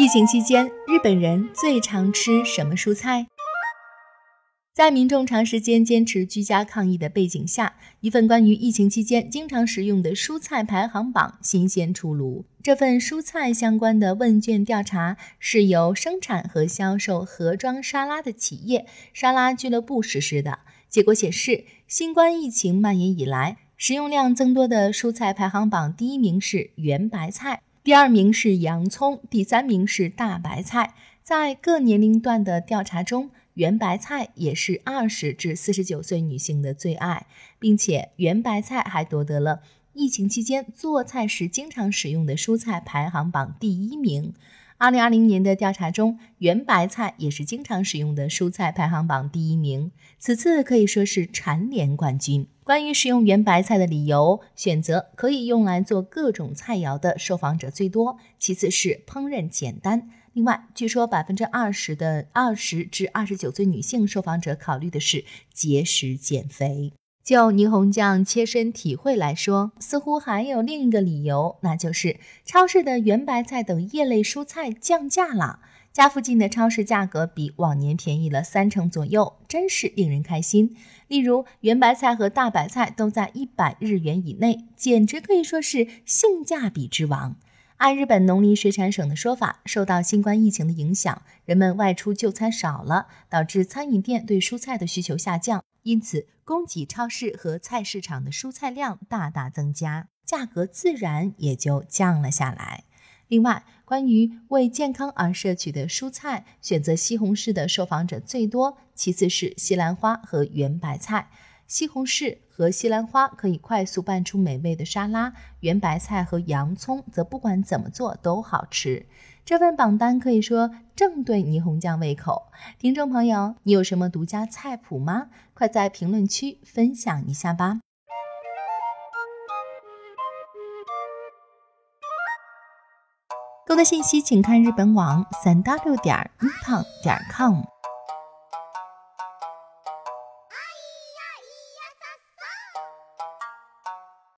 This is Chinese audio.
疫情期间，日本人最常吃什么蔬菜？在民众长时间坚持居家抗疫的背景下，一份关于疫情期间经常食用的蔬菜排行榜新鲜出炉。这份蔬菜相关的问卷调查是由生产和销售盒装沙拉的企业沙拉俱乐部实施的。结果显示，新冠疫情蔓延以来，食用量增多的蔬菜排行榜第一名是圆白菜。第二名是洋葱，第三名是大白菜。在各年龄段的调查中，圆白菜也是二十至四十九岁女性的最爱，并且圆白菜还夺得了疫情期间做菜时经常使用的蔬菜排行榜第一名。二零二零年的调查中，圆白菜也是经常使用的蔬菜排行榜第一名，此次可以说是蝉联冠军。关于使用圆白菜的理由，选择可以用来做各种菜肴的受访者最多，其次是烹饪简单。另外，据说百分之二十的二十至二十九岁女性受访者考虑的是节食减肥。就霓虹酱切身体会来说，似乎还有另一个理由，那就是超市的圆白菜等叶类蔬菜降价了。家附近的超市价格比往年便宜了三成左右，真是令人开心。例如，圆白菜和大白菜都在一百日元以内，简直可以说是性价比之王。按日本农林水产省的说法，受到新冠疫情的影响，人们外出就餐少了，导致餐饮店对蔬菜的需求下降，因此供给超市和菜市场的蔬菜量大大增加，价格自然也就降了下来。另外，关于为健康而摄取的蔬菜，选择西红柿的受访者最多，其次是西兰花和圆白菜。西红柿和西兰花可以快速拌出美味的沙拉，圆白菜和洋葱则不管怎么做都好吃。这份榜单可以说正对霓虹酱胃口。听众朋友，你有什么独家菜谱吗？快在评论区分享一下吧。更多信息，请看日本网三 w 点一胖点 com。